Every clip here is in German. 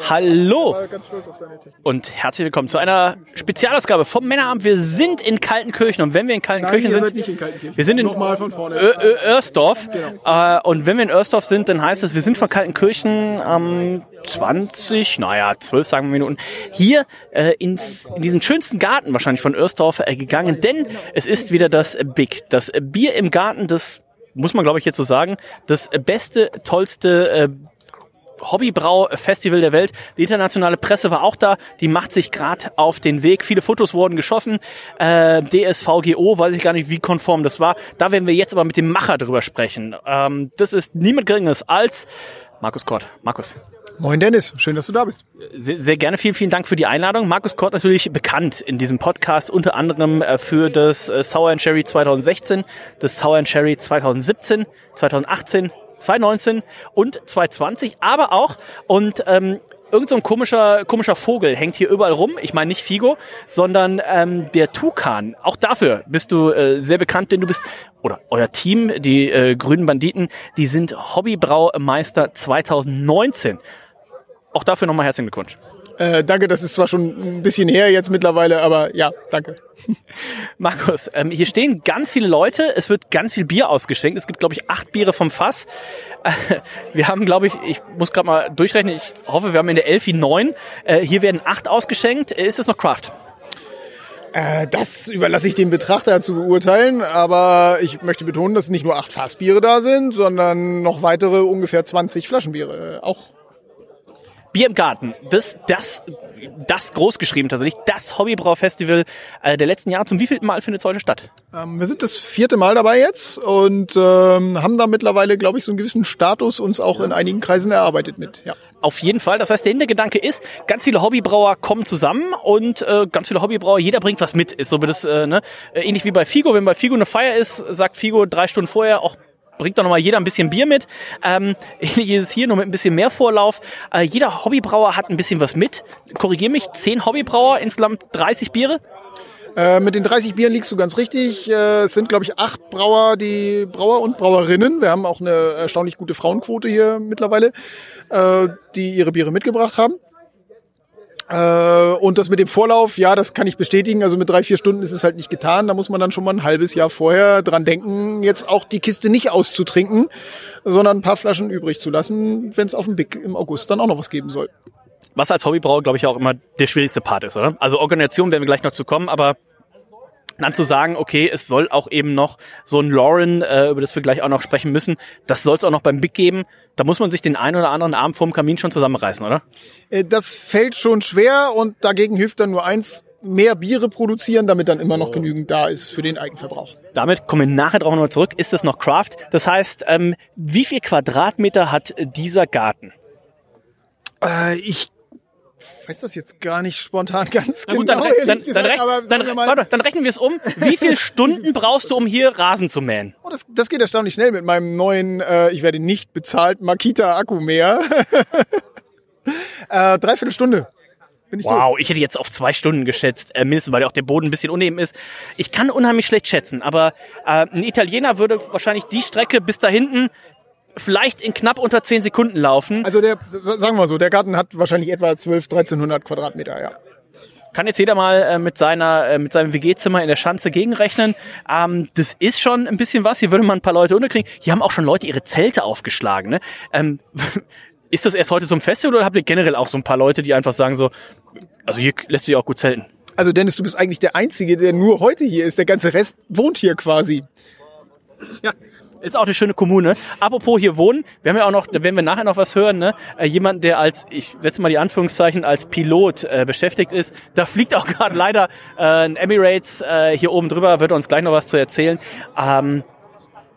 Hallo und herzlich willkommen zu einer Spezialausgabe vom Männerabend. Wir sind in Kaltenkirchen und wenn wir in Kaltenkirchen Nein, sind, in Kaltenkirchen. wir sind in Nochmal von vorne. Ö Ö Örsdorf Genau. äh, und wenn wir in Örsdorf sind, dann heißt es, wir sind von Kaltenkirchen am 20, naja 12 sagen wir Minuten hier äh, ins, in diesen schönsten Garten wahrscheinlich von Örsdorf äh, gegangen, denn es ist wieder das Big, das Bier im Garten, das muss man glaube ich jetzt so sagen, das beste, tollste äh, Hobbybrau-Festival der Welt. Die internationale Presse war auch da. Die macht sich gerade auf den Weg. Viele Fotos wurden geschossen. Äh, DSVGO, weiß ich gar nicht, wie konform das war. Da werden wir jetzt aber mit dem Macher drüber sprechen. Ähm, das ist niemand Geringeres als Markus Kort. Markus. Moin Dennis, schön, dass du da bist. Sehr, sehr gerne. Vielen, vielen Dank für die Einladung. Markus Kort natürlich bekannt in diesem Podcast, unter anderem äh, für das äh, Sour and Cherry 2016, das Sour and Cherry 2017, 2018, 2019 und 2020, aber auch und ähm, irgend so ein komischer, komischer Vogel hängt hier überall rum. Ich meine nicht Figo, sondern ähm, der Tukan. Auch dafür bist du äh, sehr bekannt, denn du bist, oder euer Team, die äh, Grünen Banditen, die sind Hobbybraumeister 2019. Auch dafür nochmal herzlichen Glückwunsch. Äh, danke, das ist zwar schon ein bisschen her jetzt mittlerweile, aber ja, danke. Markus, ähm, hier stehen ganz viele Leute, es wird ganz viel Bier ausgeschenkt. Es gibt, glaube ich, acht Biere vom Fass. Äh, wir haben, glaube ich, ich muss gerade mal durchrechnen, ich hoffe, wir haben in der Elfi neun. Äh, hier werden acht ausgeschenkt. Äh, Ist das noch Craft? Äh, das überlasse ich dem Betrachter zu beurteilen, aber ich möchte betonen, dass nicht nur acht Fassbiere da sind, sondern noch weitere ungefähr 20 Flaschenbiere auch. Bier im Garten, das, das, das großgeschrieben tatsächlich, das Hobbybrau-Festival äh, der letzten Jahre. Zum wievielten Mal findet es heute statt? Ähm, wir sind das vierte Mal dabei jetzt und ähm, haben da mittlerweile, glaube ich, so einen gewissen Status uns auch in einigen Kreisen erarbeitet mit. Ja. Auf jeden Fall. Das heißt, der Hintergedanke ist, ganz viele Hobbybrauer kommen zusammen und äh, ganz viele Hobbybrauer, jeder bringt was mit. Ist so wie das, äh, ne? Äh, ähnlich wie bei Figo. Wenn bei Figo eine Feier ist, sagt Figo drei Stunden vorher auch bringt doch nochmal jeder ein bisschen Bier mit. Ähm, ähnlich ist es hier, nur mit ein bisschen mehr Vorlauf. Äh, jeder Hobbybrauer hat ein bisschen was mit. Korrigier mich, zehn Hobbybrauer, insgesamt 30 Biere. Äh, mit den 30 Bieren liegst du ganz richtig. Äh, es sind, glaube ich, acht Brauer, die Brauer und Brauerinnen. Wir haben auch eine erstaunlich gute Frauenquote hier mittlerweile, äh, die ihre Biere mitgebracht haben. Äh, und das mit dem Vorlauf, ja, das kann ich bestätigen. Also mit drei, vier Stunden ist es halt nicht getan. Da muss man dann schon mal ein halbes Jahr vorher dran denken, jetzt auch die Kiste nicht auszutrinken, sondern ein paar Flaschen übrig zu lassen, wenn es auf dem Big im August dann auch noch was geben soll. Was als Hobbybrauer, glaube ich, auch immer der schwierigste Part ist, oder? Also Organisation werden wir gleich noch zu kommen, aber dann zu sagen, okay, es soll auch eben noch so ein Lauren, äh, über das wir gleich auch noch sprechen müssen, das soll es auch noch beim Big geben. Da muss man sich den einen oder anderen Abend vorm Kamin schon zusammenreißen, oder? Äh, Das fällt schon schwer und dagegen hilft dann nur eins, mehr Biere produzieren, damit dann immer noch genügend da ist für den Eigenverbrauch. Damit kommen wir nachher drauf nochmal zurück. Ist es noch Craft? Das heißt, ähm, wie viel Quadratmeter hat dieser Garten? Äh, ich weiß das jetzt gar nicht spontan ganz Na gut, genau. dann, dann, ehrlich dann, gesagt, rech- aber dann, mal, warte, dann rechnen wir es um. Wie viele Stunden brauchst du, um hier Rasen zu mähen? oh, das, das geht erstaunlich schnell mit meinem neuen, äh, ich werde nicht bezahlt, Makita Akku mehr. äh, dreiviertel Stunde. Bin ich Wow, ich hätte jetzt auf zwei Stunden geschätzt, äh, mindestens, weil ja auch der Boden ein bisschen uneben ist. Ich kann unheimlich schlecht schätzen, aber äh, ein Italiener würde wahrscheinlich die Strecke bis da hinten vielleicht in knapp unter zehn Sekunden laufen. Also der, sagen wir so, der Garten hat wahrscheinlich etwa 12, 1300 Quadratmeter, ja. Kann jetzt jeder mal äh, mit seiner äh, mit seinem WG-Zimmer in der Schanze gegenrechnen. Ähm, das ist schon ein bisschen was. Hier würde man ein paar Leute unterkriegen. Hier haben auch schon Leute ihre Zelte aufgeschlagen. Ne? Ähm, ist das erst heute zum Festival oder habt ihr generell auch so ein paar Leute, die einfach sagen so, also hier lässt sich auch gut zelten? Also Dennis, du bist eigentlich der Einzige, der nur heute hier ist. Der ganze Rest wohnt hier quasi. Ja. Ist auch eine schöne Kommune. Apropos hier wohnen, wir haben ja auch noch, werden wir nachher noch was hören, ne? Äh, jemand, der als, ich setze mal die Anführungszeichen, als Pilot äh, beschäftigt ist. Da fliegt auch gerade leider äh, ein Emirates äh, hier oben drüber, wird uns gleich noch was zu erzählen. Ähm,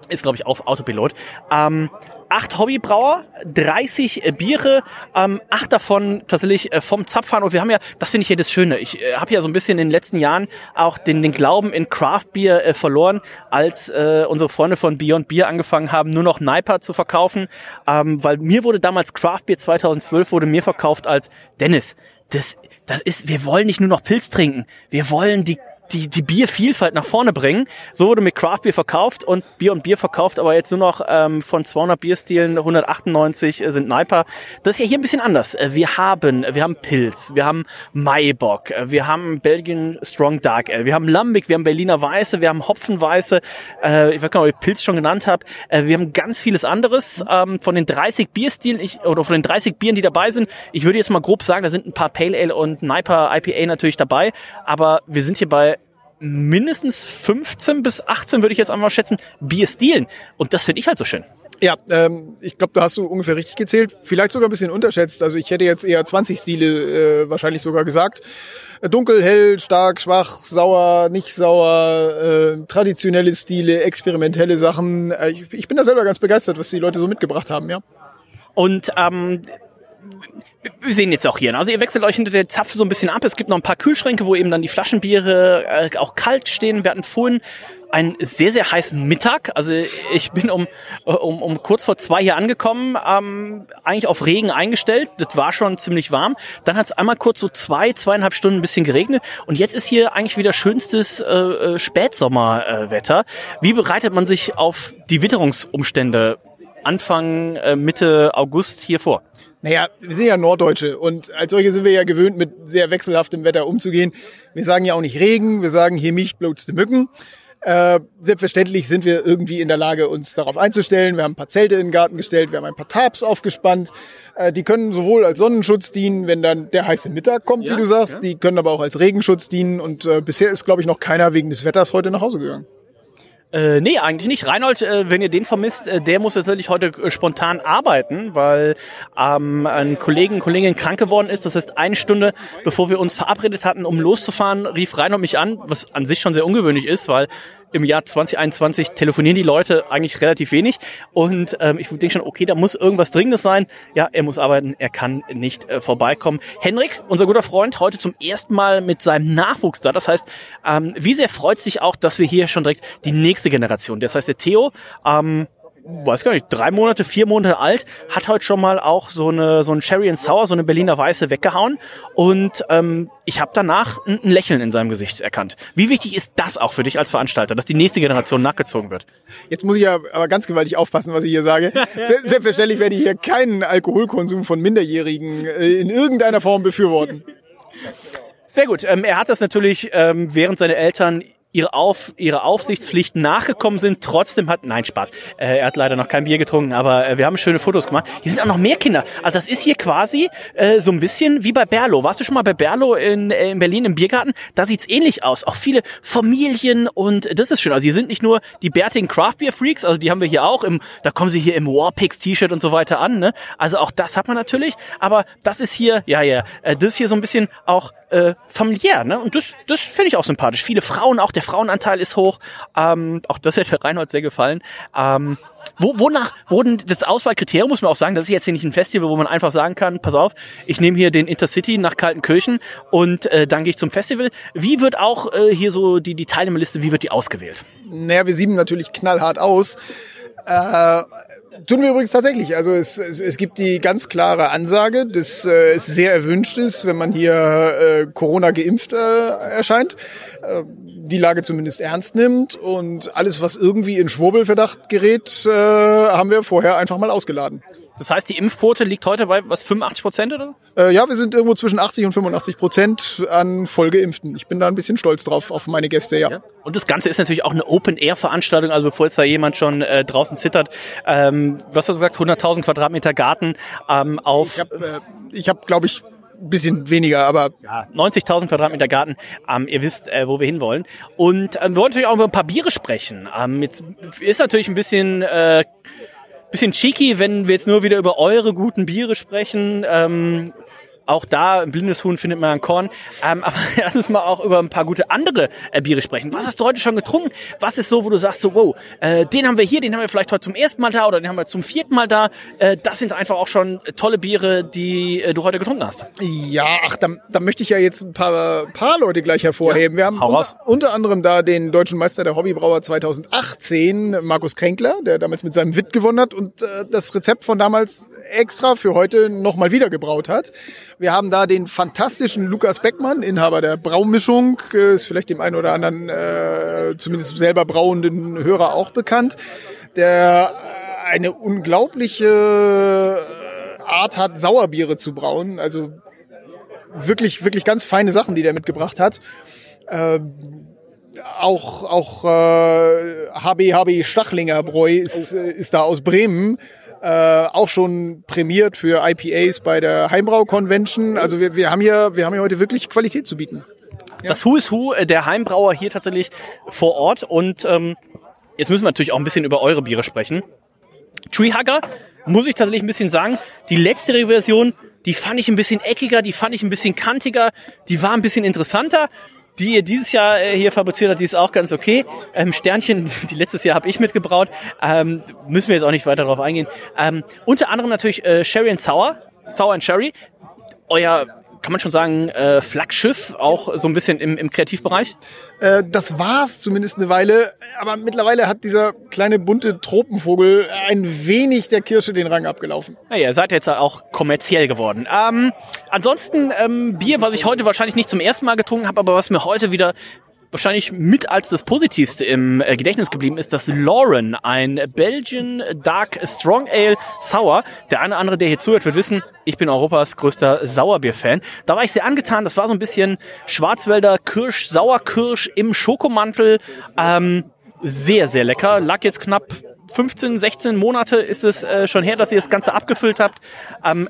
ist, glaube ich, auf Autopilot. Ähm, acht Hobbybrauer, 30 äh, Biere, ähm, acht davon tatsächlich äh, vom Zapfhahn. Und wir haben ja, das finde ich ja das Schöne. Ich äh, habe ja so ein bisschen in den letzten Jahren auch den, den Glauben in Craft Beer äh, verloren, als äh, unsere Freunde von Beyond Beer angefangen haben, nur noch Niper zu verkaufen. Ähm, weil mir wurde damals Craft Beer 2012 wurde mir verkauft als Dennis. Das, das ist, wir wollen nicht nur noch Pilz trinken. Wir wollen die die, die Biervielfalt nach vorne bringen. So wurde mit Craft Beer verkauft und Bier und Bier verkauft, aber jetzt nur noch ähm, von 200 Bierstilen 198 sind Niper. Das ist ja hier ein bisschen anders. Äh, wir haben, wir haben Pilz, wir haben Maibock, äh, wir haben Belgian Strong Dark Ale, wir haben Lambic, wir haben Berliner Weiße, wir haben Hopfenweiße, äh, ich weiß gar nicht, ob ich Pilz schon genannt habe. Äh, wir haben ganz vieles anderes. Ähm, von den 30 Bierstilen, ich, oder von den 30 Bieren, die dabei sind, ich würde jetzt mal grob sagen, da sind ein paar Pale Ale und Niper IPA natürlich dabei, aber wir sind hier bei mindestens 15 bis 18, würde ich jetzt einmal schätzen, Bierstilen. Und das finde ich halt so schön. Ja, ähm, ich glaube, da hast du ungefähr richtig gezählt. Vielleicht sogar ein bisschen unterschätzt. Also ich hätte jetzt eher 20 Stile äh, wahrscheinlich sogar gesagt. Äh, dunkel, hell, stark, schwach, sauer, nicht sauer, äh, traditionelle Stile, experimentelle Sachen. Äh, ich, ich bin da selber ganz begeistert, was die Leute so mitgebracht haben, ja. Und ähm, wir sehen jetzt auch hier. ne? Also ihr wechselt euch hinter der Zapfe so ein bisschen ab. Es gibt noch ein paar Kühlschränke, wo eben dann die Flaschenbiere äh, auch kalt stehen. Wir hatten vorhin einen sehr, sehr heißen Mittag. Also ich bin um, äh, um, um kurz vor zwei hier angekommen, ähm, eigentlich auf Regen eingestellt. Das war schon ziemlich warm. Dann hat es einmal kurz so zwei, zweieinhalb Stunden ein bisschen geregnet. Und jetzt ist hier eigentlich wieder schönstes äh, äh, Spätsommerwetter. Wie bereitet man sich auf die Witterungsumstände Anfang, äh, Mitte August hier vor? Naja, wir sind ja Norddeutsche und als solche sind wir ja gewöhnt, mit sehr wechselhaftem Wetter umzugehen. Wir sagen ja auch nicht Regen, wir sagen hier mich blutste Mücken. Äh, selbstverständlich sind wir irgendwie in der Lage, uns darauf einzustellen. Wir haben ein paar Zelte in den Garten gestellt, wir haben ein paar Tarps aufgespannt. Äh, die können sowohl als Sonnenschutz dienen, wenn dann der heiße Mittag kommt, Ja, wie du sagst. ja. Die können aber auch als Regenschutz dienen. Und äh, bisher ist, glaube ich, noch keiner wegen des Wetters heute nach Hause gegangen. Äh, nee, eigentlich nicht. Reinhold, äh, wenn ihr den vermisst, äh, der muss natürlich heute äh, spontan arbeiten, weil ähm, ein Kollegen, Kollegin krank geworden ist. Das heißt, eine Stunde bevor wir uns verabredet hatten, um loszufahren, rief Reinhold mich an, was an sich schon sehr ungewöhnlich ist, weil im Jahr 2021 telefonieren die Leute eigentlich relativ wenig. Und ähm, ich denke schon, okay, da muss irgendwas Dringendes sein. Ja, er muss arbeiten, er kann nicht äh, vorbeikommen. Henrik, unser guter Freund, heute zum ersten Mal mit seinem Nachwuchs da. Das heißt, ähm, wie sehr freut sich auch, dass wir hier schon direkt die nächste Generation, das heißt der Theo, ähm, weiß gar nicht, drei Monate, vier Monate alt, hat heute schon mal auch so eine so ein Sherry and Sour, so eine Berliner Weiße weggehauen und ähm, ich habe danach ein, ein Lächeln in seinem Gesicht erkannt. Wie wichtig ist das auch für dich als Veranstalter, dass die nächste Generation nachgezogen wird? Jetzt muss ich ja aber ganz gewaltig aufpassen, was ich hier sage. Se selbstverständlich werde ich hier keinen Alkoholkonsum von Minderjährigen äh, in irgendeiner Form befürworten. Sehr gut. Ähm, er hat das natürlich, ähm, während seine Eltern ihre, Auf, ihre Aufsichtspflichten nachgekommen sind, trotzdem hat, nein, Spaß, äh, er hat leider noch kein Bier getrunken, aber äh, wir haben schöne Fotos gemacht. Hier sind auch noch mehr Kinder. Also das ist hier quasi äh, so ein bisschen wie bei Berlo. Warst du schon mal bei Berlo in, äh, in Berlin im Biergarten? Da sieht's ähnlich aus. Auch viele Familien und das ist schön. Also hier sind nicht nur die bärtigen Craft Beer Freaks, also die haben wir hier auch im, da kommen sie hier im Warpix T-Shirt und so weiter an, ne? Also auch das hat man natürlich, aber das ist hier, ja, ja, äh, das ist hier so ein bisschen auch äh, familiär, ne? Und das, das finde ich auch sympathisch. Viele Frauen, auch der Frauenanteil ist hoch. Ähm, auch das hätte Reinhold sehr gefallen. Ähm, wo, wonach wurden das Auswahlkriterium, muss man auch sagen, das ist jetzt hier nicht ein Festival, wo man einfach sagen kann, pass auf, ich nehme hier den Intercity nach Kaltenkirchen und äh, dann gehe ich zum Festival. Wie wird auch äh, hier so die, die Teilnehmerliste, wie wird die ausgewählt? Naja, wir sieben natürlich knallhart aus. Äh, tun wir übrigens tatsächlich. Also es, es, es gibt die ganz klare Ansage, dass äh, es sehr erwünscht ist, wenn man hier äh, Corona geimpft äh, erscheint, äh, die Lage zumindest ernst nimmt und alles, was irgendwie in Schwurbelverdacht gerät, äh, haben wir vorher einfach mal ausgeladen. Das heißt, die Impfquote liegt heute bei was 85 Prozent oder? Äh, ja, wir sind irgendwo zwischen 80 und 85 Prozent an Vollgeimpften. Ich bin da ein bisschen stolz drauf auf meine Gäste, ja. Ja. Und das Ganze ist natürlich auch eine Open-Air-Veranstaltung, also bevor jetzt da jemand schon äh, draußen zittert. Ähm, was hast du gesagt, 100.000 Quadratmeter Garten ähm, auf Ich habe, äh, ich hab, glaube ich, ein bisschen weniger, aber ja, 90.000 Quadratmeter Garten. Ähm, ihr wisst, äh, wo wir hinwollen. Und ähm, wir wollen natürlich auch über ein paar Biere sprechen. Ähm, jetzt ist natürlich ein bisschen... Äh, bisschen cheeky, wenn wir jetzt nur wieder über eure guten Biere sprechen. Ähm, Auch da, ein blindes Huhn findet man ein Korn. Ähm, aber lass uns mal auch über ein paar gute andere äh, Biere sprechen. Was hast du heute schon getrunken? Was ist so, wo du sagst, so, wow, äh, den haben wir hier, den haben wir vielleicht heute zum ersten Mal da oder den haben wir zum vierten Mal da. Äh, das sind einfach auch schon tolle Biere, die äh, du heute getrunken hast. Ja, ach, da, da möchte ich ja jetzt ein paar, paar Leute gleich hervorheben. Wir haben unter, unter anderem da den deutschen Meister der Hobbybrauer 2018, Markus Kränkler, der damals mit seinem Witt gewonnen hat und äh, das Rezept von damals extra für heute nochmal wieder gebraut hat. Wir haben da den fantastischen Lukas Beckmann, Inhaber der Braumischung, äh, ist vielleicht dem einen oder anderen äh, zumindest selber brauenden Hörer auch bekannt, der äh, eine unglaubliche äh, Art hat, Sauerbiere zu brauen. Also wirklich, wirklich ganz feine Sachen, die der mitgebracht hat. Ähm, auch auch äh, HB HB Stachlinger Bräu ist, ist da aus Bremen. Äh, auch schon prämiert für IPAs bei der Heimbrau Convention. Also wir, wir haben hier wir haben hier heute wirklich Qualität zu bieten. Das Who is Who äh, der Heimbrauer hier tatsächlich vor Ort. Und ähm, jetzt müssen wir natürlich auch ein bisschen über eure Biere sprechen. Treehugger, muss ich tatsächlich ein bisschen sagen, die letzte Version, die fand ich ein bisschen eckiger, die fand ich ein bisschen kantiger, die war ein bisschen interessanter. Die ihr dieses Jahr äh, hier fabriziert hat, die ist auch ganz okay. Ähm, Sternchen, die letztes Jahr habe ich mitgebraut. Ähm, müssen wir jetzt auch nicht weiter darauf eingehen. Ähm, unter anderem natürlich äh, Sherry and Sour, Sour and Sherry. Euer, kann man schon sagen, äh, Flaggschiff, auch so ein bisschen im, im Kreativbereich. Äh, das war's zumindest eine Weile, aber mittlerweile hat dieser kleine bunte Tropenvogel ein wenig der Kirsche den Rang abgelaufen. Naja, ihr seid jetzt auch kommerziell geworden. Ähm, ansonsten ähm, Bier, was ich heute wahrscheinlich nicht zum ersten Mal getrunken habe, aber was mir heute wieder wahrscheinlich mit als das Positivste im äh, Gedächtnis geblieben ist, das Lauren, ein Belgian Dark Strong Ale Sour. Der eine oder andere, der hier zuhört, wird wissen, ich bin Europas größter Sauerbier-Fan. Da war ich sehr angetan. Das war so ein bisschen Schwarzwälder Kirsch, Sauerkirsch im Schokomantel. Ähm, sehr, sehr lecker. Lag jetzt knapp 15, 16 Monate ist es äh, schon her, dass ihr das Ganze abgefüllt habt. Ähm,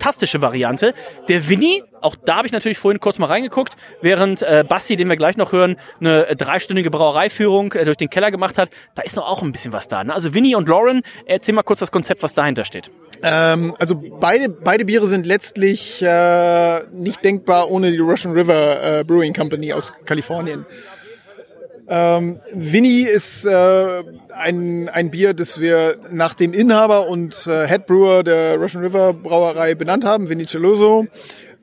fantastische Variante. Der Winnie, auch da habe ich natürlich vorhin kurz mal reingeguckt, während äh, Basti, den wir gleich noch hören, eine dreistündige Brauereiführung äh, durch den Keller gemacht hat. Da ist noch auch ein bisschen was da. Ne? Also Winnie und Lauren, erzähl mal kurz das Konzept, was dahinter steht. Ähm, also beide, beide Biere sind letztlich äh, nicht denkbar ohne die Russian River äh, Brewing Company aus Kalifornien. Ähm, Winnie ist äh, ein, ein Bier, das wir nach dem Inhaber und äh, Head Brewer der Russian River Brauerei benannt haben, Vinny Celoso.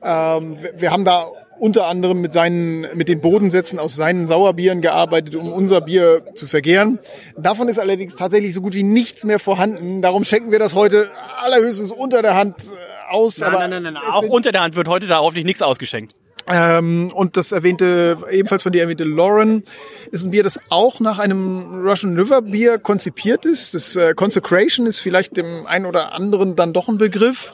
Ähm, wir, haben da unter anderem mit seinen, mit den Bodensätzen aus seinen Sauerbieren gearbeitet, um unser Bier zu vergären. Davon ist allerdings tatsächlich so gut wie nichts mehr vorhanden. Darum schenken wir das heute allerhöchstens unter der Hand äh, aus. Nein, aber nein, nein, nein. Auch unter der Hand wird heute da hoffentlich nichts ausgeschenkt. Ähm, und das erwähnte, ebenfalls von dir erwähnte Lauren, ist ein Bier, das auch nach einem Russian River Bier konzipiert ist. Das äh, Consecration ist vielleicht dem einen oder anderen dann doch ein Begriff.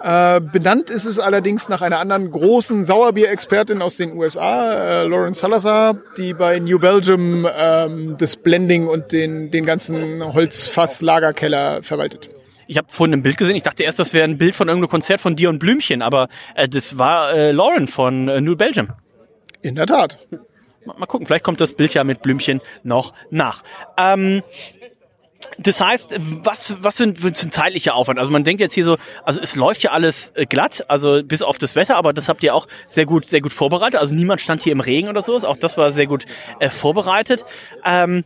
Äh, benannt ist es allerdings nach einer anderen großen Sauerbier-Expertin aus den USA, äh, Lauren Salazar, die bei New Belgium ähm, das Blending und den, den ganzen Holzfass-Lagerkeller verwaltet. Ich habe vorhin ein Bild gesehen. Ich dachte erst, das wäre ein Bild von irgendeinem Konzert von dir und Blümchen, aber äh, das war äh, Lauren von äh, New Belgium. In der Tat. Mal, mal gucken, vielleicht kommt das Bild ja mit Blümchen noch nach. Ähm, das heißt, was, was für ein, für ein zeitlicher Aufwand? Also man denkt jetzt hier so, also es läuft ja alles äh, glatt, also bis auf das Wetter, aber das habt ihr auch sehr gut, sehr gut vorbereitet. Also niemand stand hier im Regen oder so. Auch das war sehr gut äh, vorbereitet. Ähm,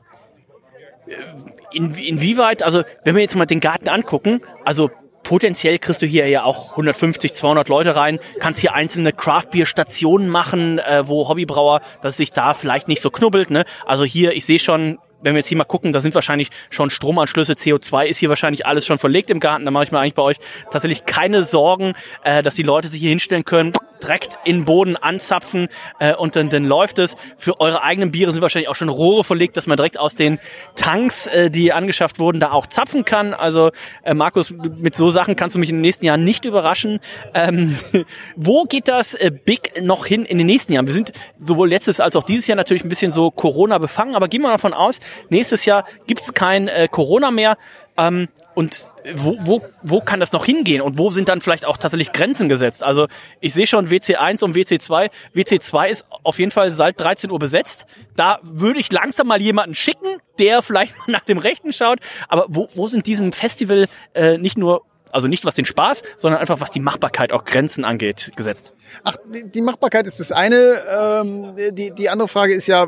in, inwieweit, also wenn wir jetzt mal den Garten angucken, also potenziell kriegst du hier ja auch 150, 200 Leute rein, kannst hier einzelne Craft-Bier-Stationen machen, äh, wo Hobbybrauer, dass es sich da vielleicht nicht so knubbelt. Ne? Also hier, ich sehe schon, wenn wir jetzt hier mal gucken, da sind wahrscheinlich schon Stromanschlüsse, CO2 ist hier wahrscheinlich alles schon verlegt im Garten. Da mache ich mir eigentlich bei euch tatsächlich keine Sorgen, äh, dass die Leute sich hier hinstellen können, direkt in den Boden anzapfen äh, und dann, dann läuft es. Für eure eigenen Biere sind wahrscheinlich auch schon Rohre verlegt, dass man direkt aus den Tanks, äh, die angeschafft wurden, da auch zapfen kann. Also äh, Markus, mit so Sachen kannst du mich in den nächsten Jahren nicht überraschen. Ähm, wo geht das äh, Big noch hin in den nächsten Jahren? Wir sind sowohl letztes als auch dieses Jahr natürlich ein bisschen so Corona befangen, aber gehen wir davon aus, nächstes Jahr gibt's kein äh, Corona mehr. Ähm, und wo, wo, wo kann das noch hingehen und wo sind dann vielleicht auch tatsächlich Grenzen gesetzt? Also ich sehe schon WC1 und WC2. WC2 ist auf jeden Fall seit 13 Uhr besetzt. Da würde ich langsam mal jemanden schicken, der vielleicht mal nach dem Rechten schaut. Aber wo, wo sind diesem Festival äh, nicht nur Also nicht was den Spaß, sondern einfach was die Machbarkeit auch Grenzen angeht, gesetzt. Ach, die, die Machbarkeit ist das eine. Ähm, die, die andere Frage ist ja,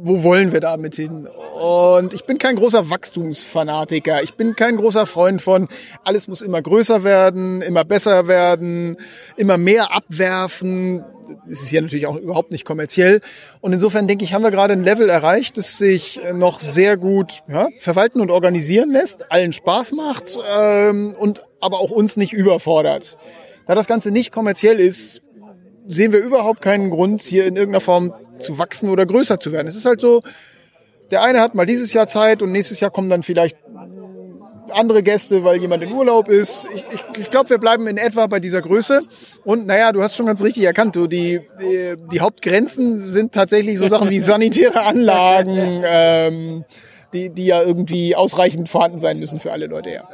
wo wollen wir damit hin? Und ich bin kein großer Wachstumsfanatiker. Ich bin kein großer Freund von, alles muss immer größer werden, immer besser werden, immer mehr abwerfen. Das ist hier natürlich auch überhaupt nicht kommerziell. Und insofern denke ich, haben wir gerade ein Level erreicht, das sich noch sehr gut ja, verwalten und organisieren lässt, allen Spaß macht ähm, und aber auch uns nicht überfordert. Da das Ganze nicht kommerziell ist, sehen wir überhaupt keinen Grund, hier in irgendeiner Form zu wachsen oder größer zu werden. Es ist halt so, der eine hat mal dieses Jahr Zeit und nächstes Jahr kommen dann vielleicht andere Gäste, weil jemand in Urlaub ist. Ich, ich, ich glaube, wir bleiben in etwa bei dieser Größe. Und naja, du hast schon ganz richtig erkannt, du, die, die, die Hauptgrenzen sind tatsächlich so Sachen wie sanitäre Anlagen, ähm, die, die ja irgendwie ausreichend vorhanden sein müssen für alle Leute, ja.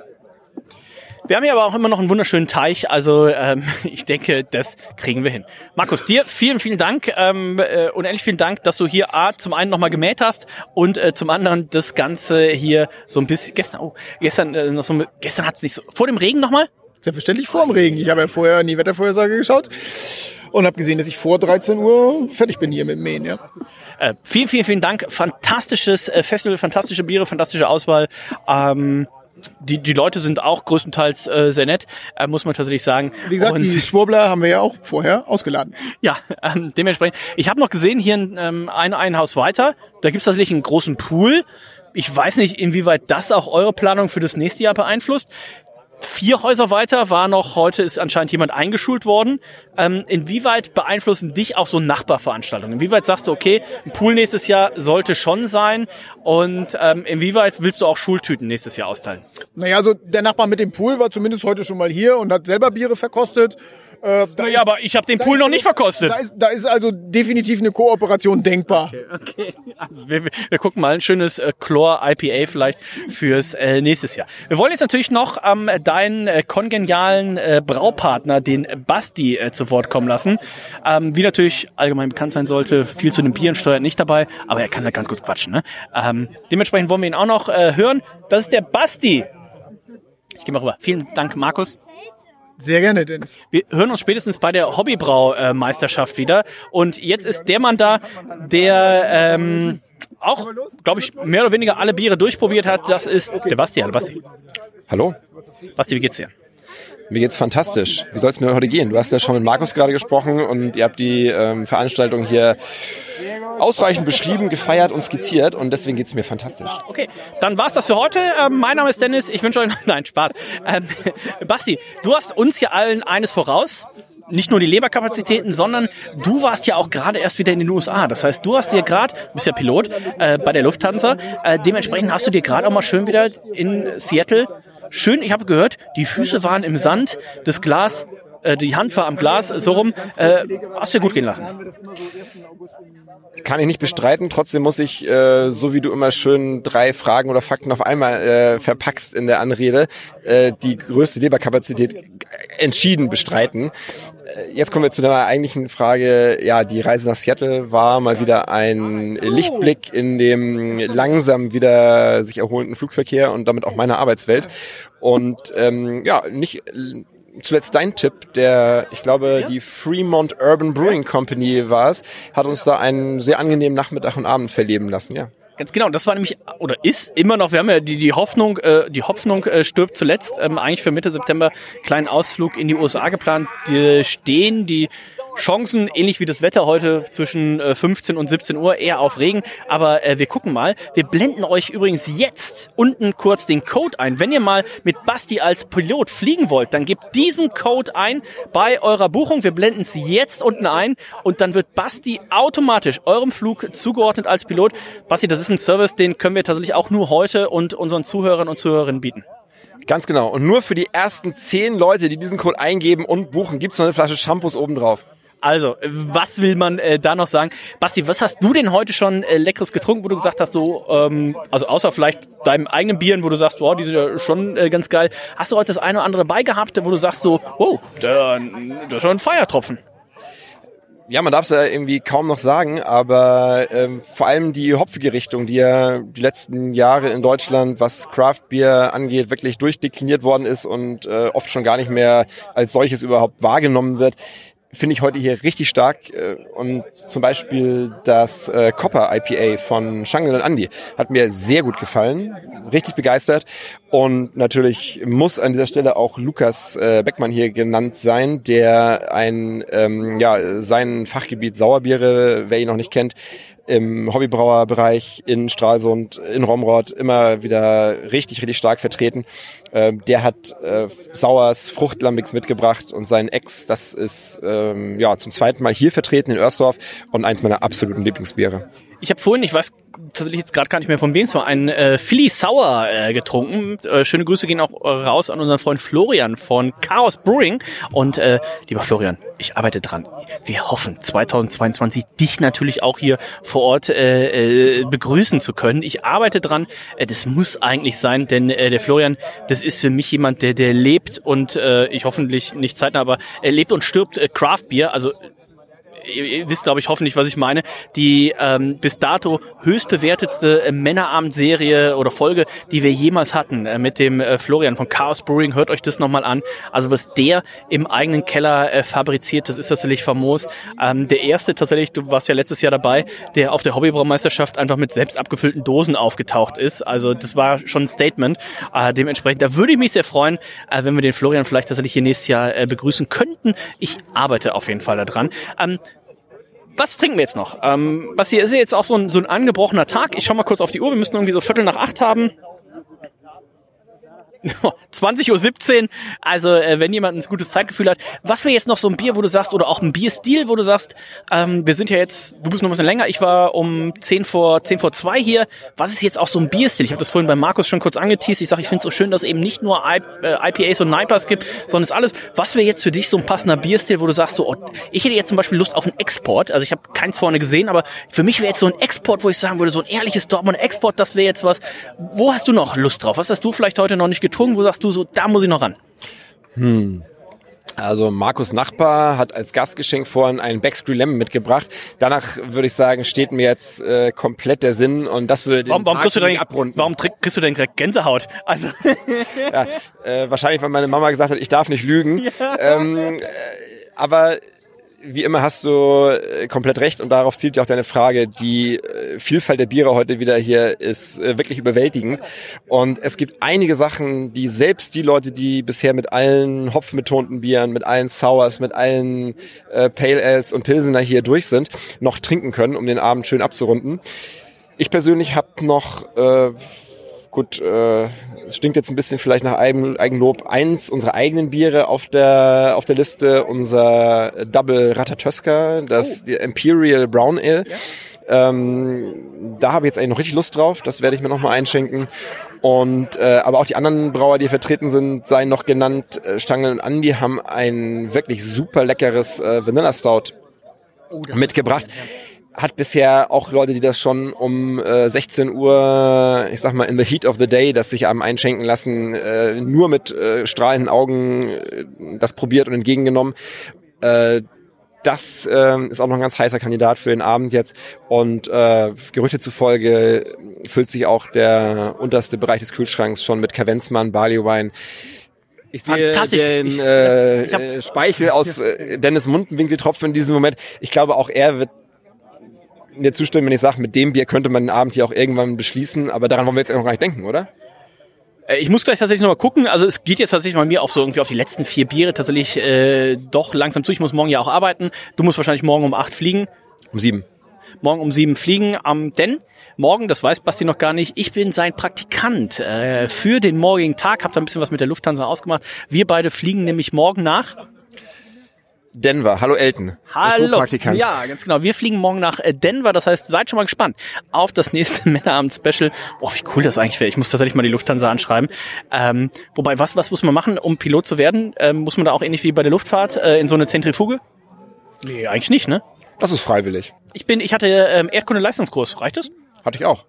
Wir haben hier aber auch immer noch einen wunderschönen Teich, also ähm, ich denke, das kriegen wir hin. Markus, dir vielen, vielen Dank ähm, äh, unendlich vielen Dank, dass du hier A, zum einen nochmal gemäht hast und äh, zum anderen das Ganze hier so ein bisschen, gestern, oh, gestern äh, noch so, gestern hat's nicht so, vor dem Regen nochmal? Selbstverständlich vor dem Regen. Ich habe ja vorher in die Wettervorhersage geschaut und habe gesehen, dass ich vor 13 Uhr fertig bin hier mit dem Mähen, ja. Äh, vielen, vielen, vielen Dank. Fantastisches äh, Festival, fantastische Biere, fantastische Auswahl. Ähm, die, die Leute sind auch größtenteils äh, sehr nett, äh, muss man tatsächlich sagen. Wie gesagt, Und, die Schwurbler haben wir ja auch vorher ausgeladen. ja, ähm, dementsprechend. Ich habe noch gesehen, hier ähm, ein, ein Haus weiter, da gibt's tatsächlich einen großen Pool. Ich weiß nicht, inwieweit das auch eure Planung für das nächste Jahr beeinflusst. Vier Häuser weiter war noch, heute ist anscheinend jemand eingeschult worden. Ähm, inwieweit beeinflussen dich auch so Nachbarveranstaltungen? Inwieweit sagst du, okay, ein Pool nächstes Jahr sollte schon sein? Und ähm, inwieweit willst du auch Schultüten nächstes Jahr austeilen? Naja, also der Nachbar mit dem Pool war zumindest heute schon mal hier und hat selber Biere verkostet. Äh, Naja, aber ich habe den Pool ist- noch nicht verkostet. Da ist, da ist also definitiv eine Kooperation denkbar. Okay, also wir, wir wir gucken mal ein schönes äh, Chlor IPA vielleicht fürs äh, nächstes Jahr. Wir wollen jetzt natürlich noch ähm, deinen äh, kongenialen äh, Braupartner, den Basti, äh, zu Wort kommen lassen. Ähm, wie natürlich allgemein bekannt sein sollte, viel zu den Bieren steuert nicht dabei, aber er kann da ganz kurz quatschen. Ne? Ähm, dementsprechend wollen wir ihn auch noch äh, hören. Das ist der Basti. Ich gehe mal rüber. Vielen Dank, Markus. Sehr gerne, Dennis. Wir hören uns spätestens bei der Hobbybrau-Meisterschaft wieder. Und jetzt ist der Mann da, der ähm, auch, glaube ich, mehr oder weniger alle Biere durchprobiert hat. Das ist der Basti. Hallo Basti. Hallo, Basti, wie geht's dir? Mir geht's fantastisch. Wie soll es mir heute gehen? Du hast ja schon mit Markus gerade gesprochen und ihr habt die ähm, Veranstaltung hier ausreichend beschrieben, gefeiert und skizziert und deswegen geht's mir fantastisch. Okay, dann war's das für heute. Ähm, mein Name ist Dennis. Ich wünsche euch nein Spaß. Ähm, Basti, du hast uns hier allen eines voraus. Nicht nur die Leberkapazitäten, sondern du warst ja auch gerade erst wieder in den USA. Das heißt, du hast dir gerade, du bist ja Pilot äh, bei der Lufthansa, äh, dementsprechend hast du dir gerade auch mal schön wieder in Seattle schön, ich habe gehört, die Füße waren im Sand, das Glas, äh, die Hand war am Glas, so rum. Äh, hast du gut gehen lassen. Kann ich nicht bestreiten, trotzdem muss ich, äh, so wie du immer schön drei Fragen oder Fakten auf einmal äh, verpackst in der Anrede, äh, die größte Leberkapazität entschieden bestreiten. Äh, Jetzt kommen wir zu der eigentlichen Frage. Ja, die Reise nach Seattle war mal wieder ein Lichtblick in dem langsam wieder sich erholenden Flugverkehr und damit auch meiner Arbeitswelt. Und ähm, ja, nicht zuletzt dein Tipp, der, ich glaube, die Fremont Urban Brewing Company war es, hat uns da einen sehr angenehmen Nachmittag und Abend verleben lassen, ja. Ganz genau, das war nämlich oder ist immer noch, wir haben ja die, die Hoffnung, äh, die Hoffnung äh, stirbt zuletzt, ähm, eigentlich für Mitte September kleinen Ausflug in die USA geplant. Die stehen die Chancen, ähnlich wie das Wetter heute zwischen äh, 15 und 17 Uhr, eher auf Regen. Aber äh, wir gucken mal. Wir blenden euch übrigens jetzt unten kurz den Code ein. Wenn ihr mal mit Basti als Pilot fliegen wollt, dann gebt diesen Code ein bei eurer Buchung. Wir blenden es jetzt unten ein und dann wird Basti automatisch eurem Flug zugeordnet als Pilot. Basti, das ist ein Service, den können wir tatsächlich auch nur heute und unseren Zuhörern und Zuhörerinnen bieten. Ganz genau. Und nur für die ersten zehn Leute, die diesen Code eingeben und buchen, gibt's noch eine Flasche Shampoos obendrauf. Also, äh, was will man äh, da noch sagen? Basti, was hast du denn heute schon äh, Leckeres getrunken, wo du gesagt hast, so, ähm, also außer vielleicht deinem eigenen Bieren, wo du sagst, wow, die sind ja schon äh, ganz geil. Hast du heute das eine oder andere dabei gehabt, wo du sagst so, wow, da, das war ein Feiertropfen? Ja, man darf es ja irgendwie kaum noch sagen, aber ähm, vor allem die hopfige Richtung, die ja die letzten Jahre in Deutschland, was Craft Beer angeht, wirklich durchdekliniert worden ist und äh, oft schon gar nicht mehr als solches überhaupt wahrgenommen wird, finde ich heute hier richtig stark. Äh, Und zum Beispiel das äh, Copper IPA von Shangle und Andy hat mir sehr gut gefallen, richtig begeistert. Und natürlich muss an dieser Stelle auch Lukas äh, Beckmann hier genannt sein, der ein ähm, ja sein Fachgebiet Sauerbiere, wer ihn noch nicht kennt, im Hobbybrauerbereich in Stralsund, in Romrod immer wieder richtig, richtig stark vertreten. Ähm, der hat äh, Sauers Fruchtlambix mitgebracht und sein Ex, das ist ähm, ja zum zweiten Mal hier vertreten in Örsdorf und eins meiner absoluten Lieblingsbiere. Ich habe vorhin, ich weiß tatsächlich jetzt gerade gar nicht mehr von wem es war, einen äh, Philly Sour äh, getrunken. Äh, schöne Grüße gehen auch äh, raus an unseren Freund Florian von Chaos Brewing. Und äh, lieber Florian, ich arbeite dran. Wir hoffen 2022 dich natürlich auch hier vor Ort äh, äh, begrüßen zu können. Ich arbeite dran. Äh, das muss eigentlich sein, denn äh, der Florian, das ist für mich jemand, der der lebt und äh, ich hoffentlich nicht zeitnah, aber er lebt und stirbt äh, Craft Beer. Also ihr, ihr wisst, glaube ich, hoffentlich, was ich meine, die ähm, bis dato höchst bewertetste äh, Männerabend-Serie oder Folge, die wir jemals hatten, äh, mit dem äh, Florian von Chaos Brewing. Hört euch das nochmal an. Also was der im eigenen Keller äh, fabriziert, das ist tatsächlich famos. Ähm, der erste tatsächlich, du warst ja letztes Jahr dabei, der auf der Hobbybraumeisterschaft einfach mit selbst abgefüllten Dosen aufgetaucht ist. Also das war schon ein Statement. Äh, dementsprechend, da würde ich mich sehr freuen, äh, wenn wir den Florian vielleicht tatsächlich hier nächstes Jahr äh, begrüßen könnten. Ich arbeite auf jeden Fall daran. Ähm, was trinken wir jetzt noch? Ähm, was hier ist jetzt auch so ein, so ein angebrochener Tag. Ich schau mal kurz auf die Uhr. Wir müssen irgendwie so Viertel nach acht haben. 20.17 Uhr. Also, äh, wenn jemand ein gutes Zeitgefühl hat. Was wäre jetzt noch so ein Bier, wo du sagst, oder auch ein Bierstil, wo du sagst, ähm, wir sind ja jetzt, du bist noch ein bisschen länger, ich war um 10 vor, 10 vor 2 hier. Was ist jetzt auch so ein Bierstil? Ich habe das vorhin bei Markus schon kurz angeteased. Ich sage, ich finde es so schön, dass es eben nicht nur I äh, IPAs und Nipers gibt, sondern es alles. Was wäre jetzt für dich so ein passender Bierstil, wo du sagst, so, oh, ich hätte jetzt zum Beispiel Lust auf einen Export. Also ich habe keins vorne gesehen, aber für mich wäre jetzt so ein Export, wo ich sagen würde, so ein ehrliches Dortmund Export, das wäre jetzt was. Wo hast du noch Lust drauf? Was hast du vielleicht heute noch nicht getrunken? Wo sagst du so, da muss ich noch ran? Hm. Also Markus Nachbar hat als Gastgeschenk vorhin einen Backscrew Lemon mitgebracht. Danach würde ich sagen, steht mir jetzt äh, komplett der Sinn und das würde den Warum, warum, kriegst du denn, abrunden. warum kriegst du denn direkt Gänsehaut? Also, ja, äh, wahrscheinlich, weil meine Mama gesagt hat, ich darf nicht lügen. Ähm, äh, aber wie immer hast du äh, komplett recht und darauf zielt ja auch deine Frage. Die äh, Vielfalt der Biere heute wieder hier ist äh, wirklich überwältigend. Und es gibt einige Sachen, die selbst die Leute, die bisher mit allen hopfenbetonten Bieren, mit allen Sours, mit allen äh, Pale Ales und Pilsener hier durch sind, noch trinken können, um den Abend schön abzurunden. Ich persönlich habe noch äh, gut, äh, es stinkt jetzt ein bisschen vielleicht nach Eigen, Eigenlob. Eins unserer eigenen Biere auf der auf der Liste, unser Double Ratatosca, das die Imperial Brown Ale. Ähm, da habe ich jetzt eigentlich noch richtig Lust drauf. Das werde ich mir noch mal einschenken. Und äh, aber auch die anderen Brauer, die vertreten sind, seien noch genannt. Äh, Stangl und Andi haben ein wirklich super leckeres äh, Vanilla Stout mitgebracht hat bisher auch Leute, die das schon um äh, 16 Uhr, ich sag mal, in the heat of the day, das sich am einschenken lassen, äh, nur mit äh, strahlenden Augen äh, das probiert und entgegengenommen. Äh, das äh, ist auch noch ein ganz heißer Kandidat für den Abend jetzt. Und äh, Gerüchte zufolge füllt sich auch der unterste Bereich des Kühlschranks schon mit Kavenzmann, Barleywein. Ich sehe Fantastisch. den Ich- äh, ich hab- Speichel aus äh, Dennis Mundenwinkel tropfen in diesem Moment. Ich glaube, auch er wird mir zustimmen, wenn ich sage, mit dem Bier könnte man den Abend hier auch irgendwann beschließen, aber daran wollen wir jetzt noch gar nicht denken, oder? Äh, Ich muss gleich tatsächlich nochmal gucken. Also es geht jetzt tatsächlich bei mir auf so irgendwie auf die letzten vier Biere tatsächlich äh, doch langsam zu. Ich muss morgen ja auch arbeiten. Du musst wahrscheinlich morgen um acht fliegen. Um sieben. Morgen um sieben fliegen. Ähm, denn morgen, das weiß Basti noch gar nicht, ich bin sein Praktikant äh, für den morgigen Tag. Hab da ein bisschen was mit der Lufthansa ausgemacht. Wir beide fliegen nämlich morgen nach Denver. Hallo Elton. Hallo. Praktikant. Ja, ganz genau. Wir fliegen morgen nach äh, Denver. Das heißt, seid schon mal gespannt auf das nächste Männerabend-Special. Boah, wie cool das eigentlich wäre. Ich muss tatsächlich mal die Lufthansa anschreiben. Ähm, wobei, was, was muss man machen, um Pilot zu werden? Ähm, muss man da auch ähnlich wie bei der Luftfahrt äh, in so eine Zentrifuge? Nee, eigentlich nicht, ne? Das ist freiwillig. Ich bin, ich hatte ähm, Erdkunde-Leistungskurs. Reicht das? Hatte ich auch.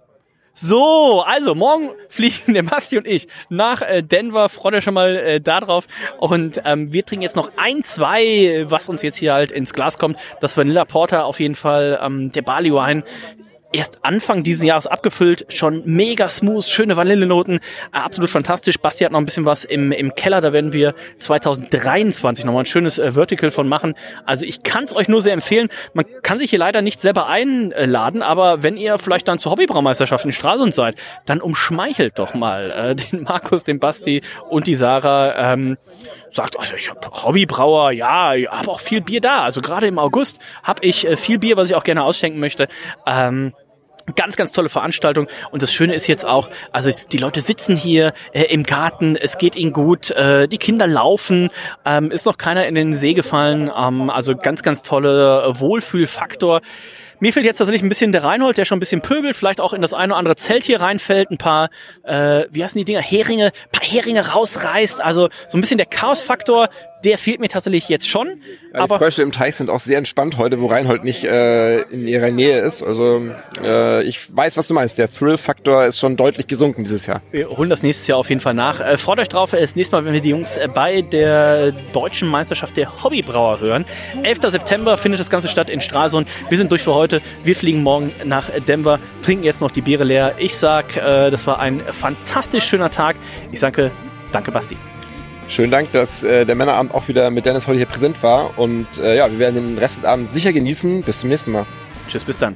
So, also morgen fliegen der Basti und ich nach äh, Denver. Freut euch schon mal äh, da drauf. Und ähm, wir trinken jetzt noch ein, zwei, was uns jetzt hier halt ins Glas kommt. Das Vanilla Porter auf jeden Fall, ähm, der Barley Wine erst Anfang dieses Jahres abgefüllt, schon mega smooth, schöne Vanillenoten, äh, absolut fantastisch. Basti hat noch ein bisschen was im, im Keller, da werden wir 2023 nochmal ein schönes äh, Vertical von machen. Also ich kann es euch nur sehr empfehlen. Man kann sich hier leider nicht selber einladen, aber wenn ihr vielleicht dann zur Hobbybraumeisterschaft in Stralsund seid, dann umschmeichelt doch mal äh, den Markus, den Basti und die Sarah. Ähm, sagt, also ich habe Hobbybrauer, ja, ich habe auch viel Bier da. Also gerade im August habe ich äh, viel Bier, was ich auch gerne ausschenken möchte. Ähm, Ganz, ganz tolle Veranstaltung. Und das Schöne ist jetzt auch, also die Leute sitzen hier äh, im Garten, es geht ihnen gut, äh, die Kinder laufen, ähm, ist noch keiner in den See gefallen. Ähm, also ganz, ganz tolle Wohlfühlfaktor. Mir fehlt jetzt tatsächlich ein bisschen der Reinhold, der schon ein bisschen pöbelt, vielleicht auch in das eine oder andere Zelt hier reinfällt, ein paar, äh, wie heißen die Dinger, Heringe, paar Heringe rausreißt. Also so ein bisschen der Chaos-Faktor, der fehlt mir tatsächlich jetzt schon. Ja, aber die Frösche im Teich sind auch sehr entspannt heute, wo Reinhold nicht äh, in ihrer Nähe ist. Also äh, ich weiß, was du meinst. Der Thrill-Faktor ist schon deutlich gesunken dieses Jahr. Wir holen das nächstes Jahr auf jeden Fall nach. Äh, freut euch drauf, das nächste Mal, wenn wir die Jungs äh, bei der deutschen Meisterschaft der Hobbybrauer hören. 11. September findet das Ganze statt in Stralsund. Wir sind durch für heute. Wir fliegen morgen nach Denver, trinken jetzt noch die Biere leer. Ich sag, äh, das war ein fantastisch schöner Tag. Ich sage, danke Basti. Schönen Dank, dass äh, der Männerabend auch wieder mit Dennis heute hier präsent war. Und äh, ja, wir werden den Rest des Abends sicher genießen. Bis zum nächsten Mal. Tschüss, bis dann.